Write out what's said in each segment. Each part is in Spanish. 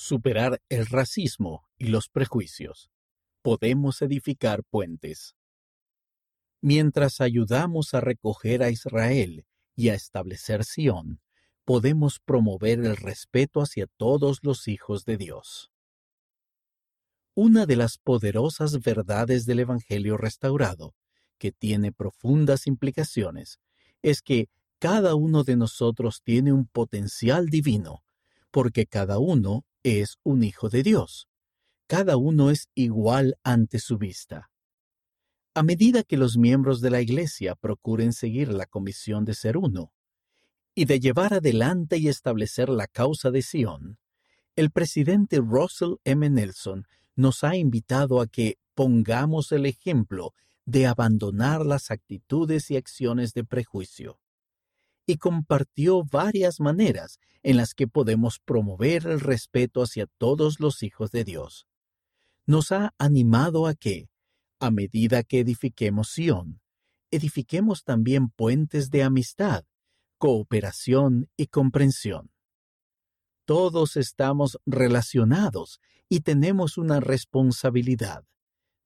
superar el racismo y los prejuicios. Podemos edificar puentes. Mientras ayudamos a recoger a Israel y a establecer Sión, podemos promover el respeto hacia todos los hijos de Dios. Una de las poderosas verdades del Evangelio restaurado, que tiene profundas implicaciones, es que cada uno de nosotros tiene un potencial divino, porque cada uno es un hijo de Dios. Cada uno es igual ante su vista. A medida que los miembros de la Iglesia procuren seguir la comisión de ser uno y de llevar adelante y establecer la causa de Sion, el presidente Russell M. Nelson nos ha invitado a que pongamos el ejemplo de abandonar las actitudes y acciones de prejuicio. Y compartió varias maneras en las que podemos promover el respeto hacia todos los hijos de Dios. Nos ha animado a que, a medida que edifiquemos Sion, edifiquemos también puentes de amistad, cooperación y comprensión. Todos estamos relacionados y tenemos una responsabilidad,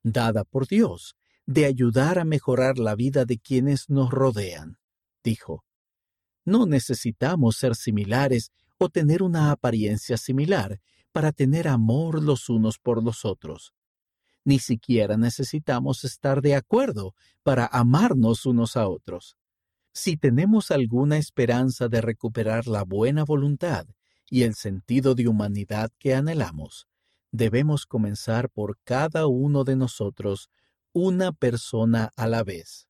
dada por Dios, de ayudar a mejorar la vida de quienes nos rodean, dijo. No necesitamos ser similares o tener una apariencia similar para tener amor los unos por los otros. Ni siquiera necesitamos estar de acuerdo para amarnos unos a otros. Si tenemos alguna esperanza de recuperar la buena voluntad y el sentido de humanidad que anhelamos, debemos comenzar por cada uno de nosotros una persona a la vez.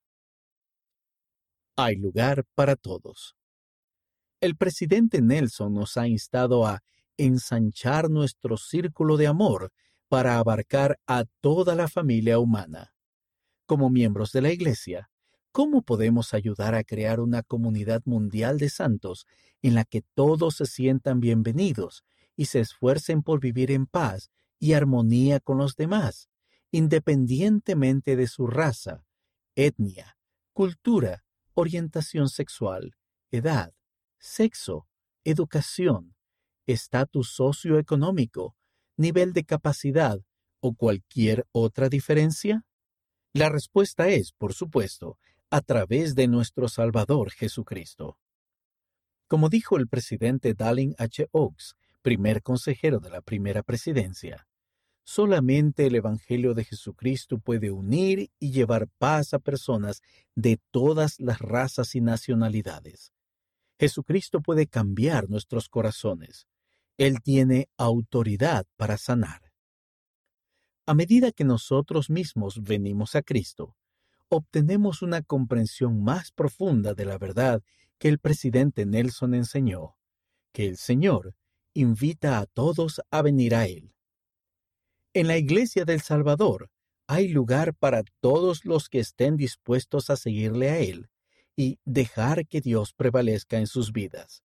Hay lugar para todos. El presidente Nelson nos ha instado a ensanchar nuestro círculo de amor para abarcar a toda la familia humana. Como miembros de la Iglesia, ¿cómo podemos ayudar a crear una comunidad mundial de santos en la que todos se sientan bienvenidos y se esfuercen por vivir en paz y armonía con los demás, independientemente de su raza, etnia, cultura, orientación sexual, edad, sexo, educación, estatus socioeconómico, nivel de capacidad o cualquier otra diferencia? La respuesta es, por supuesto, a través de nuestro Salvador Jesucristo. Como dijo el presidente Dallin H. Oaks, primer consejero de la primera presidencia, Solamente el Evangelio de Jesucristo puede unir y llevar paz a personas de todas las razas y nacionalidades. Jesucristo puede cambiar nuestros corazones. Él tiene autoridad para sanar. A medida que nosotros mismos venimos a Cristo, obtenemos una comprensión más profunda de la verdad que el presidente Nelson enseñó, que el Señor invita a todos a venir a Él. En la Iglesia del Salvador hay lugar para todos los que estén dispuestos a seguirle a Él y dejar que Dios prevalezca en sus vidas.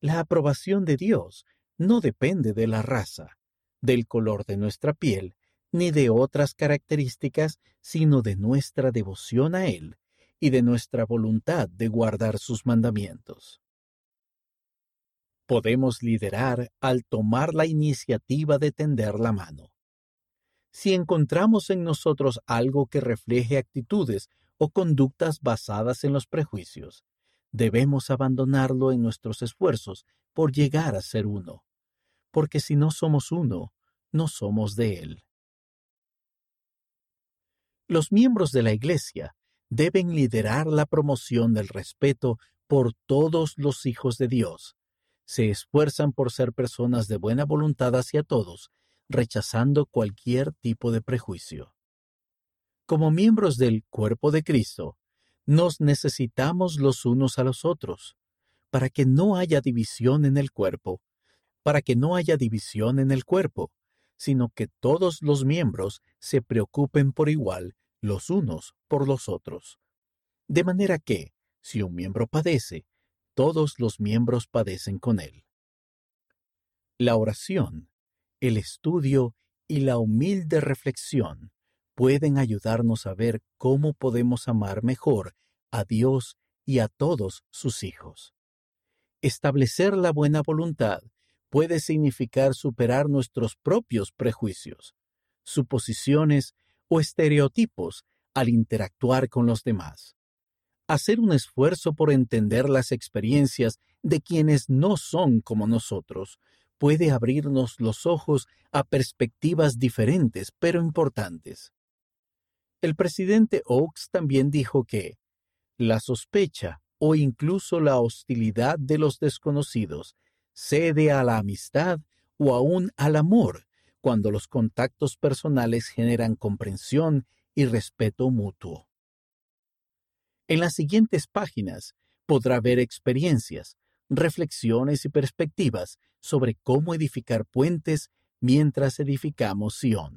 La aprobación de Dios no depende de la raza, del color de nuestra piel, ni de otras características, sino de nuestra devoción a Él y de nuestra voluntad de guardar sus mandamientos. Podemos liderar al tomar la iniciativa de tender la mano si encontramos en nosotros algo que refleje actitudes o conductas basadas en los prejuicios, debemos abandonarlo en nuestros esfuerzos por llegar a ser uno, porque si no somos uno, no somos de Él. Los miembros de la Iglesia deben liderar la promoción del respeto por todos los hijos de Dios. Se esfuerzan por ser personas de buena voluntad hacia todos rechazando cualquier tipo de prejuicio. Como miembros del cuerpo de Cristo, nos necesitamos los unos a los otros, para que no haya división en el cuerpo, para que no haya división en el cuerpo, sino que todos los miembros se preocupen por igual los unos por los otros. De manera que, si un miembro padece, todos los miembros padecen con él. La oración el estudio y la humilde reflexión pueden ayudarnos a ver cómo podemos amar mejor a Dios y a todos sus hijos. Establecer la buena voluntad puede significar superar nuestros propios prejuicios, suposiciones o estereotipos al interactuar con los demás. Hacer un esfuerzo por entender las experiencias de quienes no son como nosotros puede abrirnos los ojos a perspectivas diferentes pero importantes. El presidente Oaks también dijo que la sospecha o incluso la hostilidad de los desconocidos cede a la amistad o aún al amor cuando los contactos personales generan comprensión y respeto mutuo. En las siguientes páginas podrá ver experiencias, reflexiones y perspectivas sobre cómo edificar puentes mientras edificamos Sion.